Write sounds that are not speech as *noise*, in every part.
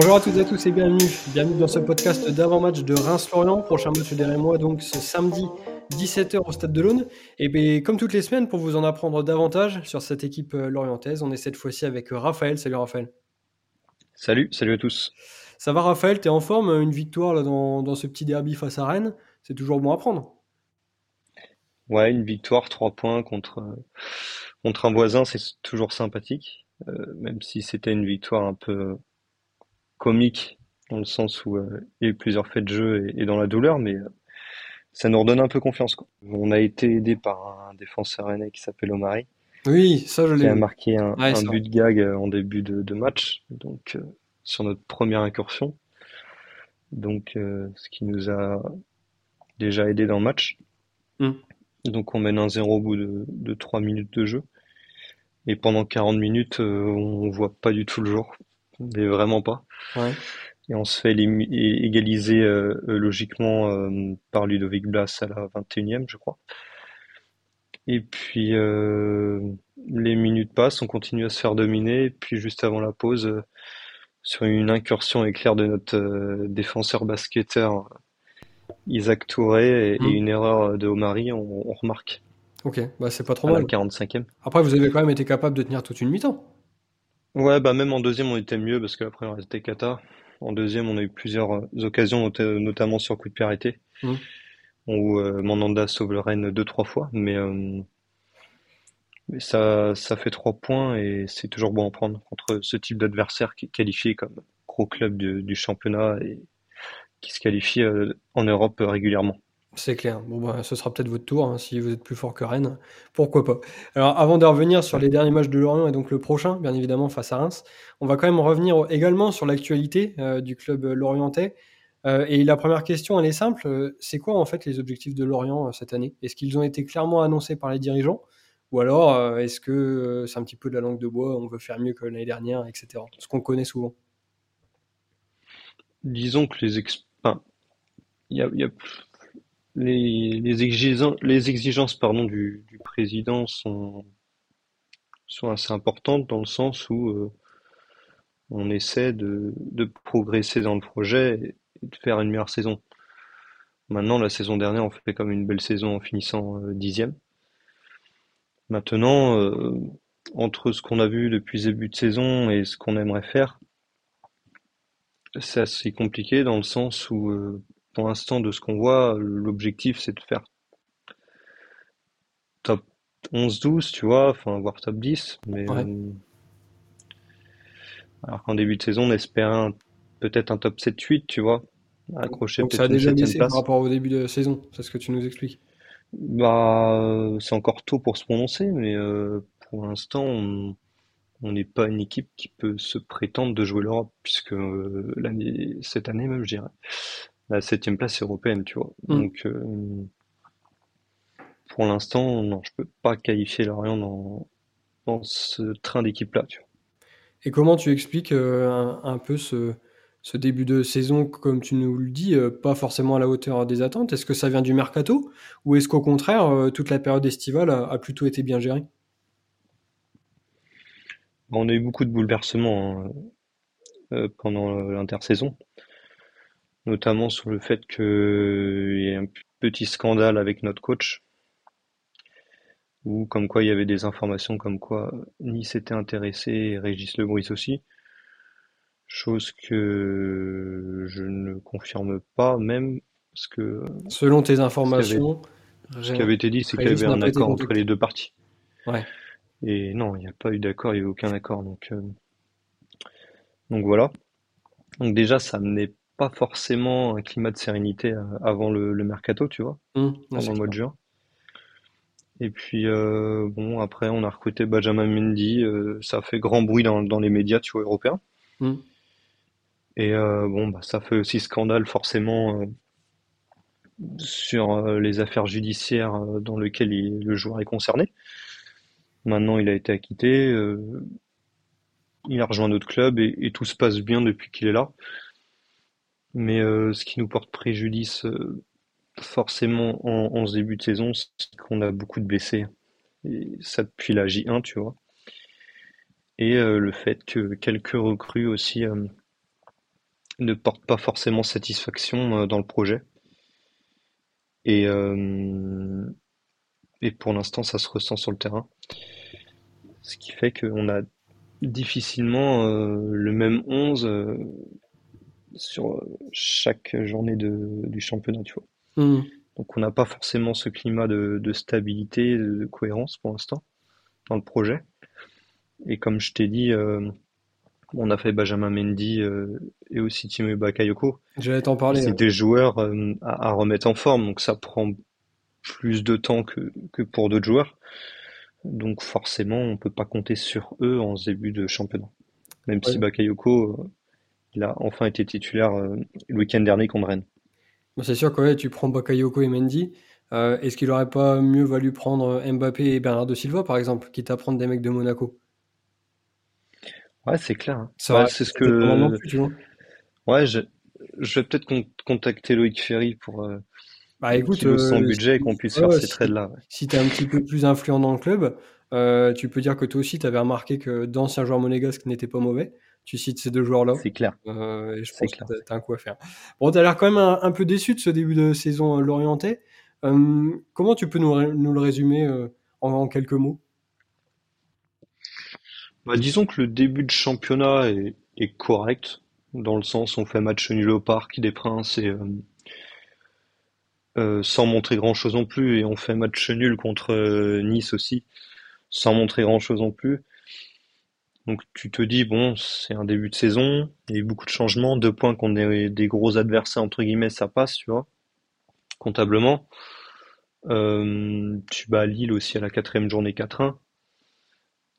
Bonjour à toutes et à tous et bienvenue. Bienvenue dans ce podcast d'avant-match de Reims-Lorient. Prochain match derrière moi, donc ce samedi 17h au stade de l'Aune. Et bien, comme toutes les semaines, pour vous en apprendre davantage sur cette équipe euh, lorientaise, on est cette fois-ci avec euh, Raphaël. Salut Raphaël. Salut, salut à tous. Ça va Raphaël, t'es en forme? Une victoire là, dans, dans, ce petit derby face à Rennes, c'est toujours bon à prendre. Ouais, une victoire, trois points contre, contre un voisin, c'est toujours sympathique. Euh, même si c'était une victoire un peu comique, dans le sens où euh, il y a eu plusieurs faits de jeu et, dans la douleur, mais euh, ça nous redonne un peu confiance. Quoi. On a été aidé par un défenseur rennais qui s'appelle Omari. Oui, ça je l'ai. Qui a marqué un, un but de gag en début de, de match, donc sur notre première incursion. Donc, ce qui nous a déjà aidé dans le match. Mm. Donc, on mène un 0 au bout de, de 3 minutes de jeu. Et pendant 40 minutes, euh, on voit pas du tout le jour. Mais vraiment pas. Ouais. Et on se fait égaliser euh, euh, logiquement par Ludovic Blas à la 21e, je crois. Et puis les minutes passent, on continue à se faire dominer. Et puis juste avant la pause, sur une incursion éclair de notre défenseur basketteur Isaac Touré et, mmh. une erreur de Omari, on remarque. Ok, bah c'est pas trop mal. 45e. Après, vous avez quand même été capable de tenir toute une mi-temps. Ouais, bah même en deuxième, on était mieux parce que la première était cata. En deuxième, on a eu plusieurs euh, occasions, notamment sur coup de pied arrêté, mmh. où euh, Mandanda sauve le Rennes deux trois fois, mais, euh, mais ça, ça fait trois points et c'est toujours bon à prendre contre ce type d'adversaire qui est qualifié comme gros club du, du championnat et qui se qualifie en Europe régulièrement. C'est clair. Bon, bah, ce sera peut-être votre tour, hein, si vous êtes plus fort que Rennes. Pourquoi pas. Alors, avant de revenir sur les derniers matchs de Lorient et donc le prochain, bien évidemment, face à Reims, on va quand même revenir également sur l'actualité euh, du club lorientais. Euh, et la première question, elle est simple. C'est quoi, en fait, les objectifs de Lorient euh, cette année? Est-ce qu'ils ont été clairement annoncés par les dirigeants? Ou alors, est-ce que c'est un petit peu de la langue de bois, on veut faire mieux que l'année dernière, etc. Ce qu'on connaît souvent. Disons que les experts. il y a les, les, exigences, les exigences pardon, du, du président sont, sont assez importantes dans le sens où euh, on essaie de, de progresser dans le projet et de faire une meilleure saison. Maintenant, la saison dernière, on fait comme une belle saison en finissant euh, dixième. Maintenant, euh, entre ce qu'on a vu depuis le début de saison et ce qu'on aimerait faire, c'est assez compliqué dans le sens où pour l'instant, de ce qu'on voit, l'objectif c'est de faire top 11-12, tu vois, enfin, voire top 10. Mais, euh, alors qu'en début de saison, on espérait peut-être un top 7-8, tu vois, accrocher Donc ça a déjà baissé par rapport au début de saison, c'est ce que tu nous expliques. Bah, c'est encore tôt pour se prononcer, mais euh, pour l'instant, on n'est pas une équipe qui peut se prétendre de jouer l'Europe, puisque euh, l'année, cette année même, je dirais, la septième place européenne, tu vois. Mm. Donc, euh, pour l'instant, non, je peux pas qualifier Lorient dans, dans ce train d'équipe-là, tu vois. Et comment tu expliques euh, un, peu ce, ce, début de saison, comme tu nous le dis, euh, pas forcément à la hauteur des attentes? Est-ce que ça vient du mercato? Ou est-ce qu'au contraire, toute la période estivale a, plutôt été bien gérée? On a eu beaucoup de bouleversements hein, pendant l'intersaison notamment sur le fait qu'il y ait un petit scandale avec notre coach, ou comme quoi il y avait des informations comme quoi Nice était intéressé et Régis Lebris aussi, chose que je ne confirme pas même, parce que... Selon tes informations... Ce qui avait, été dit, c'est qu'il y avait un accord entre les deux parties. Ouais. Et non, il n'y a pas eu d'accord, il n'y a eu aucun accord. Donc, euh, donc voilà. Donc déjà, ça menait pas forcément un climat de sérénité euh, avant le, mercato, tu vois, mmh, pendant le mois de juin. Et puis, euh, bon, après, on a recruté Benjamin Mendy. Euh, ça fait grand bruit dans, les médias, tu vois, européens. Mmh. Et bon, bah, ça fait aussi scandale, forcément, sur les affaires judiciaires dans lesquelles le joueur est concerné. Maintenant, il a été acquitté. il a rejoint notre club et, et tout se passe bien depuis qu'il est là. Mais euh, ce qui nous porte préjudice euh, forcément en, ce début de saison, c'est qu'on a beaucoup de blessés. Et ça depuis la J1, tu vois. Et euh, le fait que quelques recrues aussi ne portent pas forcément satisfaction dans le projet. Et, et pour l'instant, ça se ressent sur le terrain. Ce qui fait qu'on a difficilement le même 11 sur chaque journée du championnat, tu vois. Mmh. Donc on n'a pas forcément ce climat de, stabilité, de cohérence pour l'instant dans le projet. Et comme je t'ai dit, euh, on a fait Benjamin Mendy euh, et aussi Timo Bakayoko. J'allais t'en parler. C'est des joueurs euh, à, remettre en forme, donc ça prend plus de temps que, que pour d'autres joueurs. Donc forcément, on peut pas compter sur eux en début de championnat. Même si Bakayoko, il a enfin été titulaire le week-end dernier contre Rennes c'est sûr que tu prends Bakayoko et Mendy. Euh, est-ce qu'il aurait pas mieux valu prendre Mbappé et Bernardo Silva, par exemple, quitte à prendre des mecs de Monaco? Ouais, c'est clair. Hein. c'est ce que. Ouais, je, vais peut-être contacter Loïc Ferry pour. Euh, bah écoute, son euh, budget et qu'on puisse faire ces trades-là. Si tu es un petit peu plus influent dans le club, tu peux dire que toi aussi, tu avais remarqué que d'anciens joueurs monégasques n'étaient pas mauvais tu cites ces deux joueurs-là. C'est clair. Euh, et je pense que tu as un coup à faire. Bon, tu as l'air quand même un, peu déçu de ce début de saison euh, lorientais. Euh, comment tu peux nous, le résumer en, quelques mots? Bah, Disons que le début de championnat est, correct, dans le sens où on fait match nul au Parc des Princes et sans montrer grand-chose non plus, et on fait match nul contre Nice aussi, sans montrer grand-chose non plus. Donc tu te dis, bon, c'est un début de saison, il y a eu beaucoup de changements, deux points qu'on est des gros adversaires, entre guillemets, ça passe, tu vois, comptablement. Euh, tu bats Lille aussi à la quatrième journée 4-1.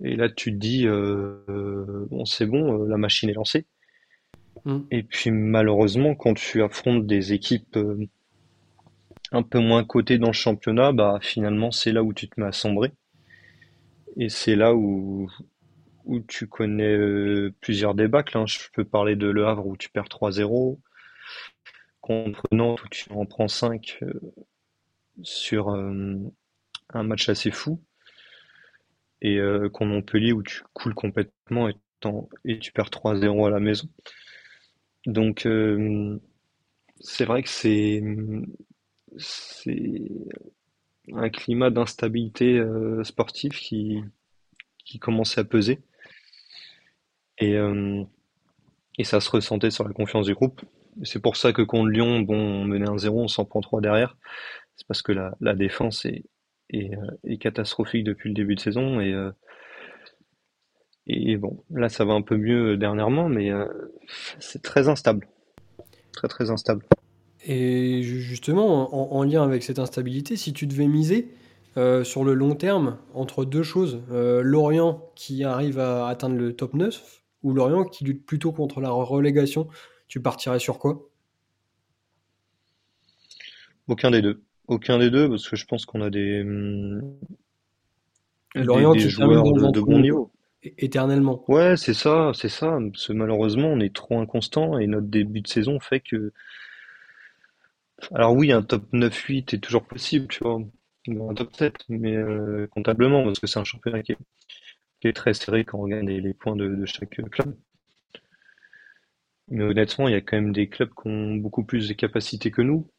Et là, tu te dis, euh, bon, c'est bon, euh, la machine est lancée. Mm. Et puis malheureusement, quand tu affrontes des équipes un peu moins cotées dans le championnat, bah finalement, c'est là où tu te mets à sombrer. Et c'est là où, où tu connais euh, plusieurs débats. Hein. Je peux parler de Le Havre où tu perds 3-0, contre Nantes où tu en prends 5 euh, sur euh, un match assez fou, et contre Montpellier où tu coules complètement et, et tu perds 3-0 à la maison. Donc c'est vrai que c'est c'est un climat d'instabilité sportive qui, qui commençait à peser. Et, euh, et ça se ressentait sur la confiance du groupe. C'est pour ça que contre Lyon, bon, on menait un 0, on s'en prend 3 derrière. C'est parce que la, la défense est, est, euh, catastrophique depuis le début de saison. Et, euh, et bon, là, ça va un peu mieux dernièrement, mais c'est très instable. Très, très instable. Et justement, en, en, lien avec cette instabilité, si tu devais miser sur le long terme entre deux choses, Lorient qui arrive à atteindre le top 9 ou Lorient qui lutte plutôt contre la relégation, tu partirais sur quoi? Aucun des deux. Aucun des deux, parce que je pense qu'on a des, hum, Lorient des, joueurs de, bon niveau. Éternellement. Ouais, c'est ça, c'est ça. Parce malheureusement, on est trop inconstant et notre début de saison fait que. Alors oui, un top 9-8 est toujours possible, tu vois. Un top 7, mais euh, comptablement, parce que c'est un championnat qui est, qui est très serré quand on regarde les, points de, chaque club. Mais honnêtement, il y a quand même des clubs qui ont beaucoup plus de capacités que nous.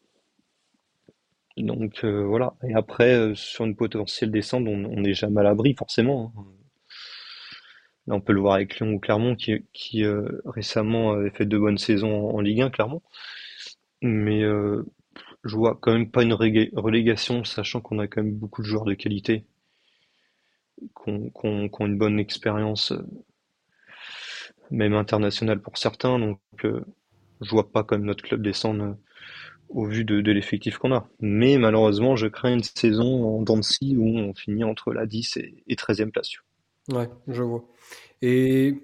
Donc euh, voilà. Et après, euh, sur une potentielle descente, on n'est jamais à l'abri forcément. Hein. Là, on peut le voir avec Lyon ou Clermont qui, euh, récemment avait fait de bonnes saisons en, Ligue 1, Clermont. Mais je vois quand même pas une relégation, sachant qu'on a quand même beaucoup de joueurs de qualité qui ont, une bonne expérience, euh, même internationale pour certains. Donc, euh, je vois pas comme notre club descendre euh, au vu de, l'effectif qu'on a. Mais malheureusement, je crains une saison en dents où on finit entre la 10 et, 13e place. Ouais, je vois. Et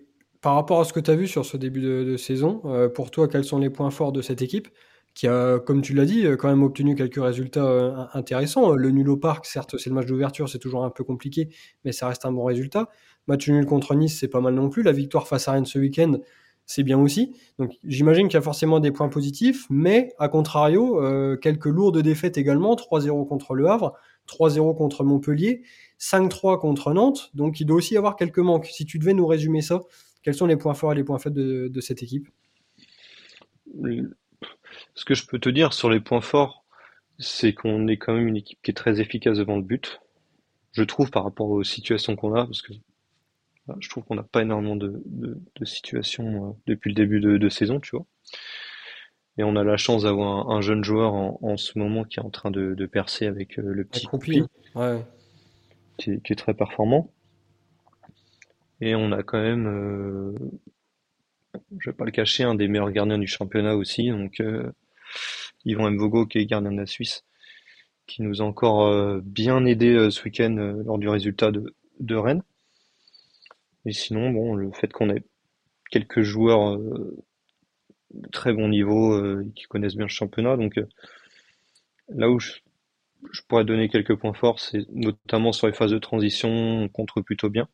par rapport à ce que tu as vu sur ce début de, saison, pour toi, quels sont les points forts de cette équipe? Qui a, comme tu l'as dit, euh, quand même obtenu quelques résultats euh, intéressants. Le nul au parc, certes, c'est le match d'ouverture, c'est toujours un peu compliqué, mais ça reste un bon résultat. Match nul contre Nice, c'est pas mal non plus. La victoire face à Rennes ce week-end, c'est bien aussi. Donc j'imagine qu'il y a forcément des points positifs, mais à contrario, euh, quelques lourdes défaites également. 3-0 contre Le Havre, 3-0 contre Montpellier, 5-3 contre Nantes. Donc il doit aussi y avoir quelques manques. Si tu devais nous résumer ça, quels sont les points forts et les points faibles de cette équipe? Ce que je peux te dire sur les points forts, c'est qu'on est quand même une équipe qui est très efficace devant le but. Je trouve par rapport aux situations qu'on a, parce que je trouve qu'on n'a pas énormément de, situations euh, depuis le début de, saison, tu vois. Et on a la chance d'avoir un, jeune joueur en, ce moment qui est en train de, percer avec euh, le petit Coupi, qui, est, très performant. Et on a quand même, euh, je vais pas le cacher, un des meilleurs gardiens du championnat aussi. Donc euh, Yvan Mvogo, qui est gardien de la Suisse, qui nous a encore bien aidé ce week-end lors du résultat de, Rennes. Et sinon, bon, le fait qu'on ait quelques joueurs de très bon niveau euh, qui connaissent bien le championnat, donc euh, là où je, pourrais donner quelques points forts, c'est notamment sur les phases de transition, on contre plutôt bien.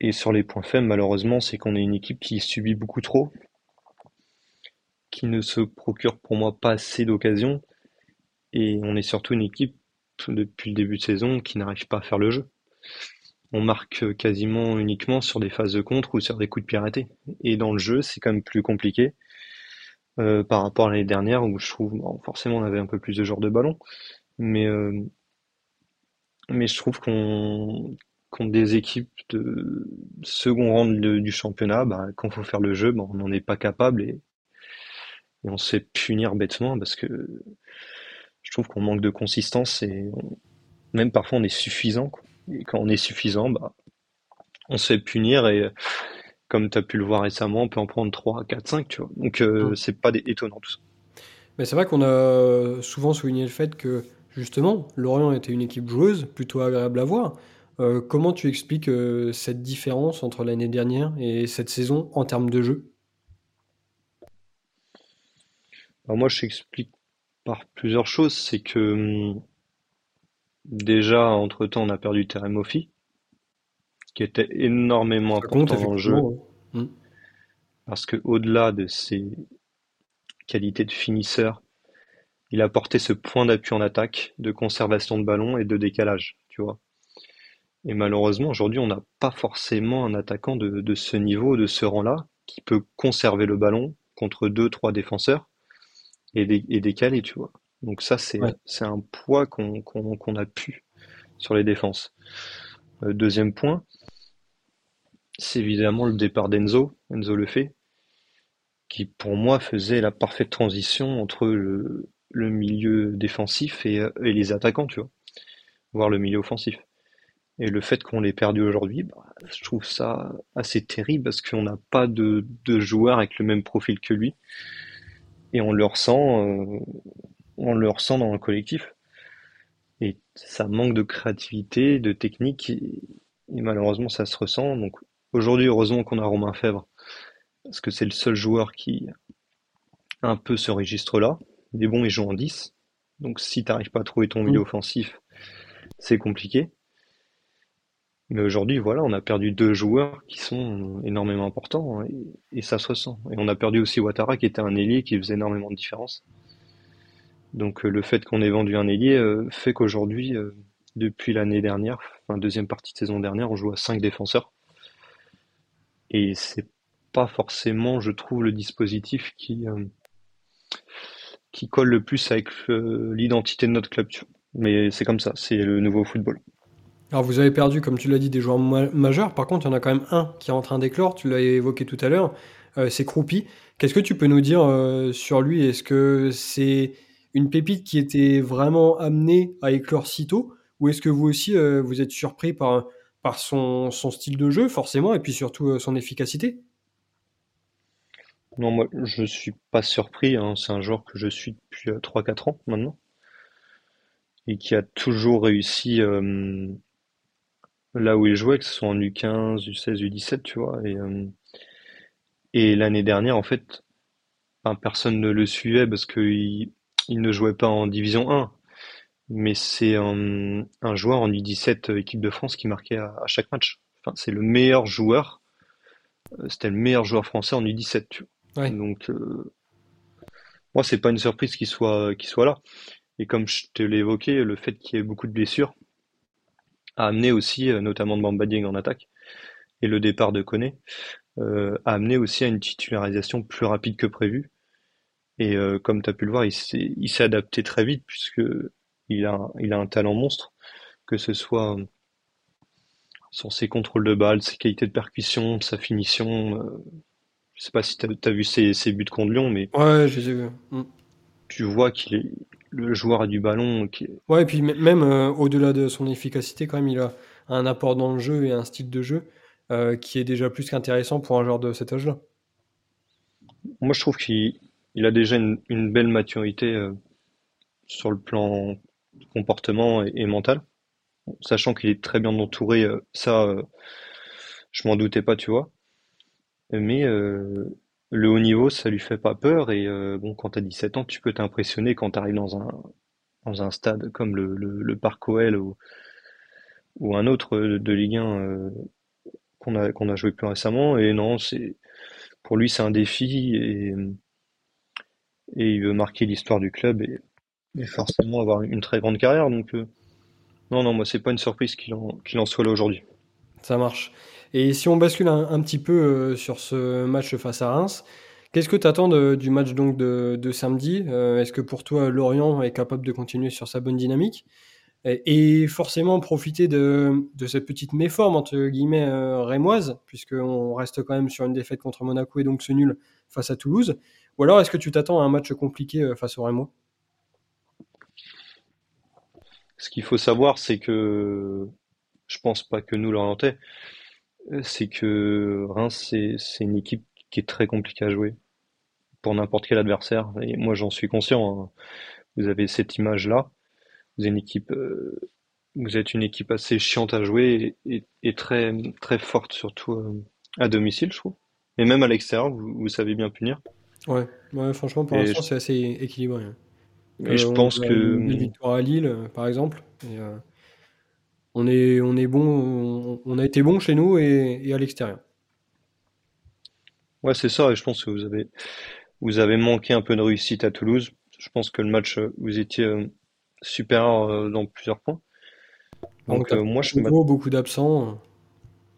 Et sur les points faibles, malheureusement, c'est qu'on est une équipe qui subit beaucoup trop, qui ne se procure pour moi pas assez d'occasions, et on est surtout une équipe depuis le début de saison qui n'arrive pas à faire le jeu. On marque quasiment uniquement sur des phases de contre ou sur des coups de pied Et dans le jeu, c'est quand même plus compliqué euh, par rapport à l'année dernière où je trouve, forcément, on avait un peu plus de genre de ballon, mais euh, mais je trouve qu'on contre des équipes de second rang du championnat, bah, quand faut faire le jeu, bah, on n'en est pas capable et, on se fait punir bêtement parce que je trouve qu'on manque de consistance et même parfois on est suffisant. Quoi. Et quand on est suffisant, bah, on se fait punir et comme tu as pu le voir récemment, on peut en prendre 3, 4, 5, tu vois. Donc euh, c'est pas étonnant tout ça. Mais c'est vrai qu'on a souvent souligné le fait que justement, Lorient était une équipe joueuse, plutôt agréable à voir. Euh, comment tu expliques euh, cette différence entre l'année dernière et cette saison en termes de jeu? Alors Moi, je t'explique par plusieurs choses. C'est que hum, Déjà, entre-temps, on a perdu Terem Moffi, qui était énormément important dans le jeu. Hmm. Parce que au-delà de ses qualités de finisseur, il a apporté ce point d'appui en attaque, de conservation de ballon et de décalage, tu vois. Et malheureusement, aujourd'hui, on n'a pas forcément un attaquant de, ce niveau, de ce rang-là, qui peut conserver le ballon contre deux, trois défenseurs et, et décaler, tu vois. Donc ça, c'est un poids qu'on a pu sur les défenses. Euh, deuxième point, c'est évidemment le départ d'Enzo, Enzo le fait, qui pour moi faisait la parfaite transition entre le, le milieu défensif et, euh, et, les attaquants, tu vois, voire le milieu offensif. Et le fait qu'on l'ait perdu aujourd'hui, bah, je trouve ça assez terrible parce qu'on n'a pas de, de joueurs avec le même profil que lui. Et on le ressent, euh, on le ressent dans le collectif. Et ça manque de créativité, de technique, et, malheureusement ça se ressent. Donc aujourd'hui, heureusement qu'on a Romain Fèvre, parce que c'est le seul joueur qui a un peu ce registre-là. Il est bon, il joue en 10. Donc si tu n'arrives pas à trouver ton milieu mm. offensif, c'est compliqué. Mais aujourd'hui, voilà, on a perdu deux joueurs qui sont énormément importants hein, et, ça se ressent. Et on a perdu aussi Ouattara qui était un ailier qui faisait énormément de différence. Donc euh, le fait qu'on ait vendu un ailier euh, fait qu'aujourd'hui, euh, depuis l'année dernière, enfin deuxième partie de saison dernière, on joue à 5 défenseurs. Et c'est pas forcément, je trouve, le dispositif qui, qui colle le plus avec l'identité de notre club. Mais c'est comme ça, c'est le nouveau football. Alors vous avez perdu, comme tu l'as dit, des joueurs majeurs. Par contre, il y en a quand même un qui est en train d'éclore. Tu l'as évoqué tout à l'heure. c'est Croupi. Qu'est-ce que tu peux nous dire sur lui? Est-ce que c'est une pépite qui était vraiment amenée à éclore si tôt? Ou est-ce que vous aussi, euh, vous êtes surpris par, par son, son, style de jeu, forcément, et puis surtout euh, son efficacité? Non, moi, je suis pas surpris. Hein. C'est un joueur que je suis depuis 3-4 euh, ans maintenant. Et qui a toujours réussi là où il jouait, que ce soit en U15, U16, U17, tu vois. Et, et l'année dernière, en fait, personne ne le suivait parce qu'il il ne jouait pas en Division 1, mais c'est un, joueur en U17 équipe de France qui marquait à, chaque match. Enfin, c'est le meilleur joueur. Euh, c'était le meilleur joueur français en U17. Tu vois. Donc, euh, moi, c'est pas une surprise qu'il soit, qu'il soit là. Et comme je te l'ai évoqué, le fait qu'il y ait beaucoup de blessures a amené aussi, euh, notamment de Bamba en attaque, et le départ de Koné, a amené aussi à une titularisation plus rapide que prévu. Et comme tu as pu le voir, il s'est adapté très vite puisque il a, il a un talent monstre, que ce soit sur ses contrôles de balles, ses qualités de percussion, sa finition. je sais pas si tu as, vu ses, buts contre Lyon, mais ouais, je les ai mm. Tu vois qu'il est le joueur a du ballon. Qui... Ouais, et puis même au-delà de son efficacité, quand même, il a un apport dans le jeu et un style de jeu euh, qui est déjà plus qu'intéressant pour un joueur de cet âge-là. Moi, je trouve qu'il a déjà une, belle maturité euh, sur le plan comportement et, mental. Sachant qu'il est très bien entouré, euh, ça, je m'en doutais pas, tu vois. Mais le haut niveau, ça lui fait pas peur. Et bon, quand tu as 17 ans, tu peux t'impressionner quand tu arrives dans un, dans un stade comme le, le, Parc OL ou, un autre de Ligue 1 qu'on a, qu'on a joué plus récemment. Et non, c'est pour lui, c'est un défi et, et il veut marquer l'histoire du club et, forcément avoir une très grande carrière. Donc, euh, non, non, moi, c'est pas une surprise qu'il en, qu'il en soit là aujourd'hui. Ça marche. Et si on bascule un, petit peu euh, sur ce match face à Reims, qu'est-ce que tu attends du match donc de, samedi? Euh, Est-ce que pour toi, Lorient est capable de continuer sur sa bonne dynamique? Et forcément profiter de, cette petite méforme entre guillemets euh, rémoise, puisqu'on reste quand même sur une défaite contre Monaco et donc ce nul face à Toulouse. Ou alors est-ce que tu t'attends à un match compliqué face au Rémois Ce qu'il faut savoir, c'est que je pense pas que nous l'orientait, c'est que Reims c'est une équipe qui est très compliquée à jouer pour n'importe quel adversaire. Et moi j'en suis conscient. Hein. Vous avez cette image là vous êtes une équipe, euh, vous êtes une équipe assez chiante à jouer et, très, très forte, surtout euh, à domicile, je trouve. Et même à l'extérieur, vous, savez bien punir. Ouais, ouais franchement, pour l'instant, c'est assez équilibré. Hein. Et je euh, pense que. Une victoire à Lille, par exemple. On, est, on est bon, on, a été bon chez nous et, à l'extérieur. Ouais, c'est ça, et je pense que vous avez, vous avez manqué un peu de réussite à Toulouse. Je pense que le match, vous étiez supérieur euh, dans plusieurs points. Donc, euh, moi, je beaucoup, beaucoup d'absents.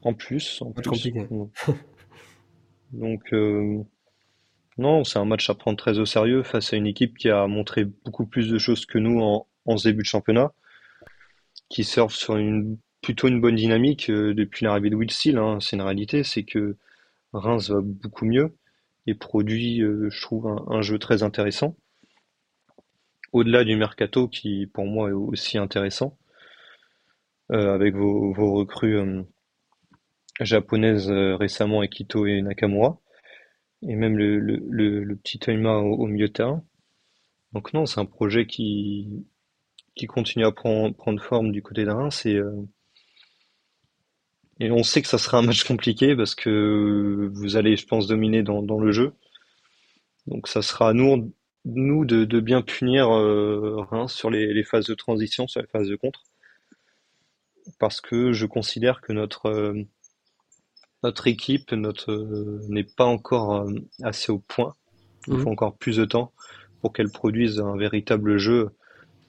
En plus, en plus. compliqué. *laughs* Donc, euh, non, c'est un match à prendre très au sérieux face à une équipe qui a montré beaucoup plus de choses que nous en, en ce début de championnat, qui surfe sur une plutôt une bonne dynamique depuis l'arrivée de Will Steele. Hein. C'est une réalité, c'est que Reims va beaucoup mieux et produit, je trouve, un, jeu très intéressant au-delà du mercato qui pour moi est aussi intéressant euh, avec vos, recrues euh, japonaises euh, récemment Ekito et Nakamura et même le, petit Toima au, milieu de terrain. Donc non, c'est un projet qui qui continue à prendre, prendre forme du côté de Reims et et on sait que ça sera un match compliqué parce que vous allez, je pense, dominer dans, dans le jeu. Donc ça sera à nous nous de, de bien punir euh, Reims sur les, les, phases de transition, sur les phases de contre. Parce que je considère que notre, euh, notre équipe notre, euh, n'est pas encore euh, assez au point. Il faut mhm. encore plus de temps pour qu'elle produise un véritable jeu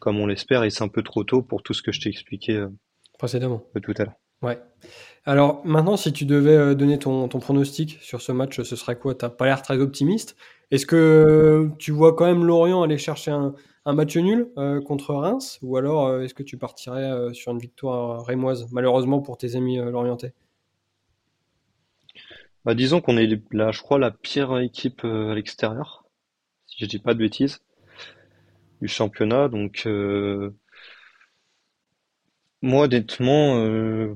comme on l'espère et c'est un peu trop tôt pour tout ce que je t'ai expliqué précédemment tout à l'heure. Ouais. Alors maintenant, si tu devais donner ton, ton pronostic sur ce match, ce serait quoi? T'as pas l'air très optimiste. Est-ce que tu vois quand même Lorient aller chercher un, match nul euh, contre Reims? Ou alors euh, est-ce que tu partirais euh, sur une victoire rémoise, malheureusement pour tes amis lorientais? Bah, Disons qu'on est là, je crois, la pire équipe à l'extérieur, si je dis pas de bêtises, du championnat. Donc, moi, honnêtement,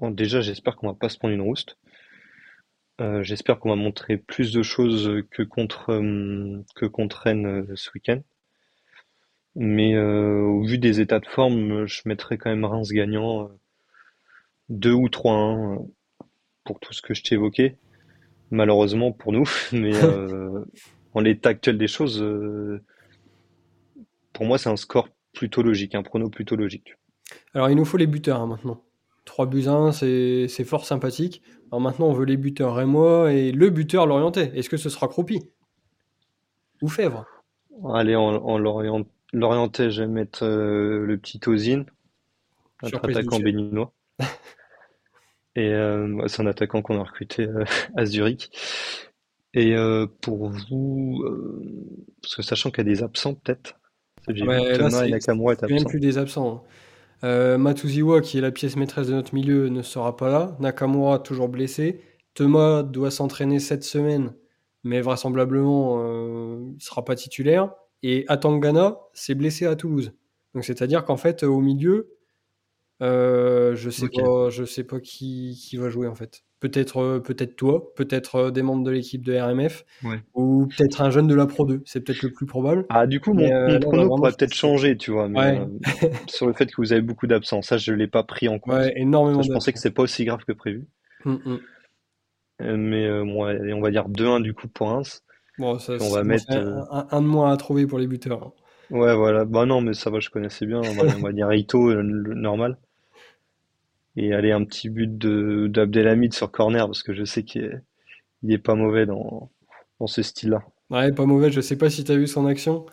déjà, j'espère qu'on va pas se prendre une rouste. Euh, j'espère qu'on va montrer plus de choses que contre euh, que contre Rennes euh, ce week-end. Mais au vu des états de forme, je mettrais quand même Reims gagnant 2 ou 3-1 pour tout ce que je t'ai évoqué. Malheureusement pour nous, *laughs* mais *laughs* en l'état actuel des choses, pour moi c'est un score plutôt logique, un prono plutôt logique. Alors il nous faut les buteurs hein, maintenant. 3 buts 1, c'est fort sympathique. Alors maintenant, on veut les buteurs Rémois et le buteur l'orienté. Est-ce que ce sera Croupi? Ou Fèvre? Allez, en, l'orienté, je vais mettre euh, le petit Ozine, notre attaquant béninois. *laughs* Et c'est un attaquant qu'on a recruté à Zurich. Et pour vous, parce que sachant qu'il y a des absents peut-être, j'ai Thomas et Nakamura plus des absents. Hein. Euh, Matuziwa, qui est la pièce maîtresse de notre milieu, ne sera pas là. Nakamura, toujours blessé. Thomas doit s'entraîner cette semaine, mais vraisemblablement, euh, il ne sera pas titulaire. Et Atangana s'est blessé à Toulouse. Donc c'est-à-dire qu'en fait, au milieu, euh, je sais pas, je sais pas qui, qui va jouer en fait. Peut-être euh, peut-être toi, peut-être euh, des membres de l'équipe de RMF, ou peut-être un jeune de la Pro 2. C'est peut-être le plus probable. Ah du coup mon, prono pourrait peut-être changer, tu vois, *laughs* sur le fait que vous avez beaucoup d'absence. Ça je l'ai pas pris en compte. énormément. je pensais que c'est pas aussi grave que prévu. Hum, hum. mais moi, on va dire 2-1 du coup pour Reims. Bon, ça, on va mettre un, de moins à trouver pour les buteurs. Hein. Ouais, voilà. Bah non, mais ça va, je connaissais bien. On va, on va dire Ito, le normal et aller un petit but de d'Abdelhamid sur corner parce que je sais qu'il est, pas mauvais dans, dans ce style-là. Ouais, pas mauvais. Je sais pas si tu as vu son action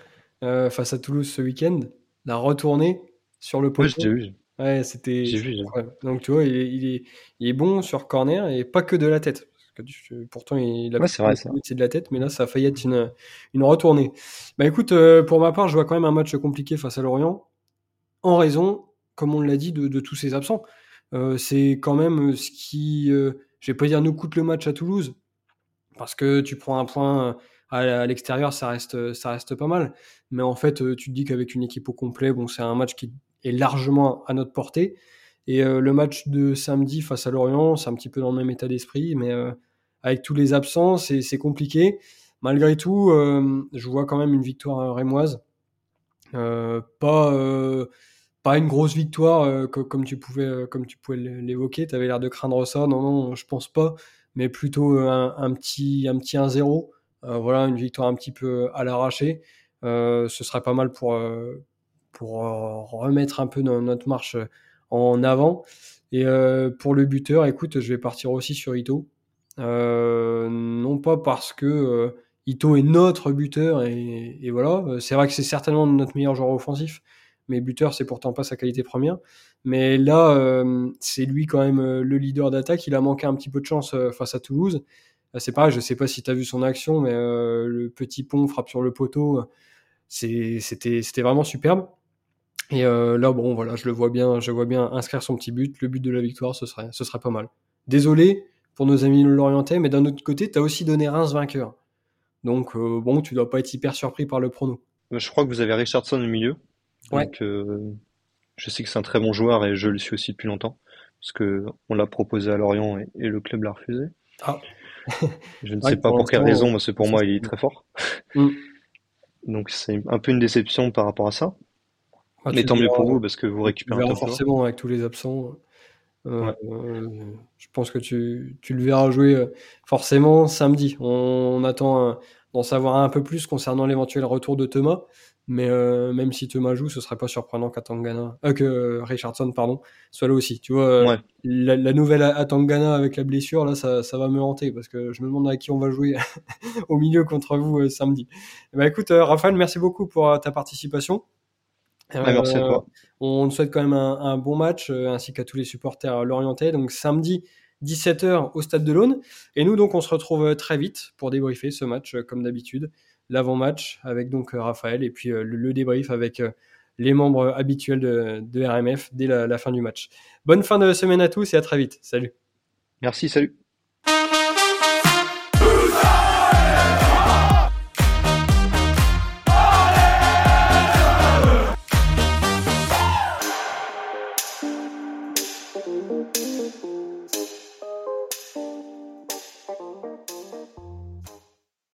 euh, face à Toulouse ce week-end. La retournée sur le poteau. J'ai vu. Ouais, c'était. J'ai vu. Donc tu vois, il est, il est, il est, bon sur corner et pas que de la tête. Parce que, pourtant, il a ouais, c'est vrai, c'est de la tête, mais là, ça a failli être une, une retournée. Bah écoute, euh, pour ma part, je vois quand même un match compliqué face à Lorient, en raison, comme on l'a dit, de, de tous ces absents. Euh, c'est quand même euh, ce qui, euh, je vais pas dire nous coûte le match à Toulouse, parce que tu prends un point à, l'extérieur, ça reste, ça reste pas mal. Mais en fait, tu te dis qu'avec une équipe au complet, bon, c'est un match qui est largement à notre portée. Et le match de samedi face à Lorient, c'est un petit peu dans le même état d'esprit, mais avec tous les absents, c'est compliqué. Malgré tout, je vois quand même une victoire rémoise. pas pas une grosse victoire euh, comme tu pouvais, euh, comme tu pouvais l'évoquer. Tu avais l'air de craindre ça. Non, non, je pense pas. Mais plutôt un, petit, un petit 1-0. Euh, voilà, une victoire un petit peu à l'arraché. ce serait pas mal pour, pour remettre un peu notre marche en avant. Et pour le buteur, écoute, je vais partir aussi sur Ito. non pas parce que Ito est notre buteur et, et voilà. C'est vrai que c'est certainement notre meilleur joueur offensif mais buteur, c'est pourtant pas sa qualité première. Mais là, euh, c'est lui quand même euh, le leader d'attaque. Il a manqué un petit peu de chance euh, face à Toulouse. C'est pareil, je sais pas si tu as vu son action, mais le petit pont frappe sur le poteau. C'était vraiment superbe. Et là, bon, voilà, je le vois bien, je vois bien inscrire son petit but. Le but de la victoire, ce serait, pas mal. Désolé pour nos amis lorientais, mais d'un autre côté, tu as aussi donné Reims vainqueur. Donc, bon, tu dois pas être hyper surpris par le prono. Je crois que vous avez Richardson au milieu. Donc, euh, je sais que c'est un très bon joueur et je le suis aussi depuis longtemps parce que on l'a proposé à Lorient et, le club l'a refusé. Ah. *laughs* je ne sais pas pour quelle raison, mais c'est pour moi il est très fort. Mm. *laughs* Donc c'est un peu une déception par rapport à ça. Ah, mais tant mieux pour vous parce que vous récupérez un forcément avec tous les absents. Euh, euh, je pense que tu, tu, le verras jouer forcément samedi. On, attend d'en savoir un peu plus concernant l'éventuel retour de Thomas. Mais euh, même si Thomas joue, ce serait pas surprenant qu'Atangana, euh, que Richardson, pardon, soit là aussi. Tu vois, euh, la, nouvelle Atangana avec la blessure, là, ça, ça, va me hanter parce que je me demande à qui on va jouer *laughs* au milieu contre vous euh, samedi. Bah écoute, Raphaël, merci beaucoup pour ta participation. merci à toi. On te souhaite quand même un, un bon match ainsi qu'à tous les supporters l'orienté. Donc samedi 17h au stade de l'Aune. Et nous, donc, on se retrouve très vite pour débriefer ce match comme d'habitude l'avant-match avec donc euh, Raphaël et puis euh, le, débrief avec euh, les membres habituels de, RMF dès la fin du match. Bonne fin de semaine à tous et à très vite. Salut. Merci, salut.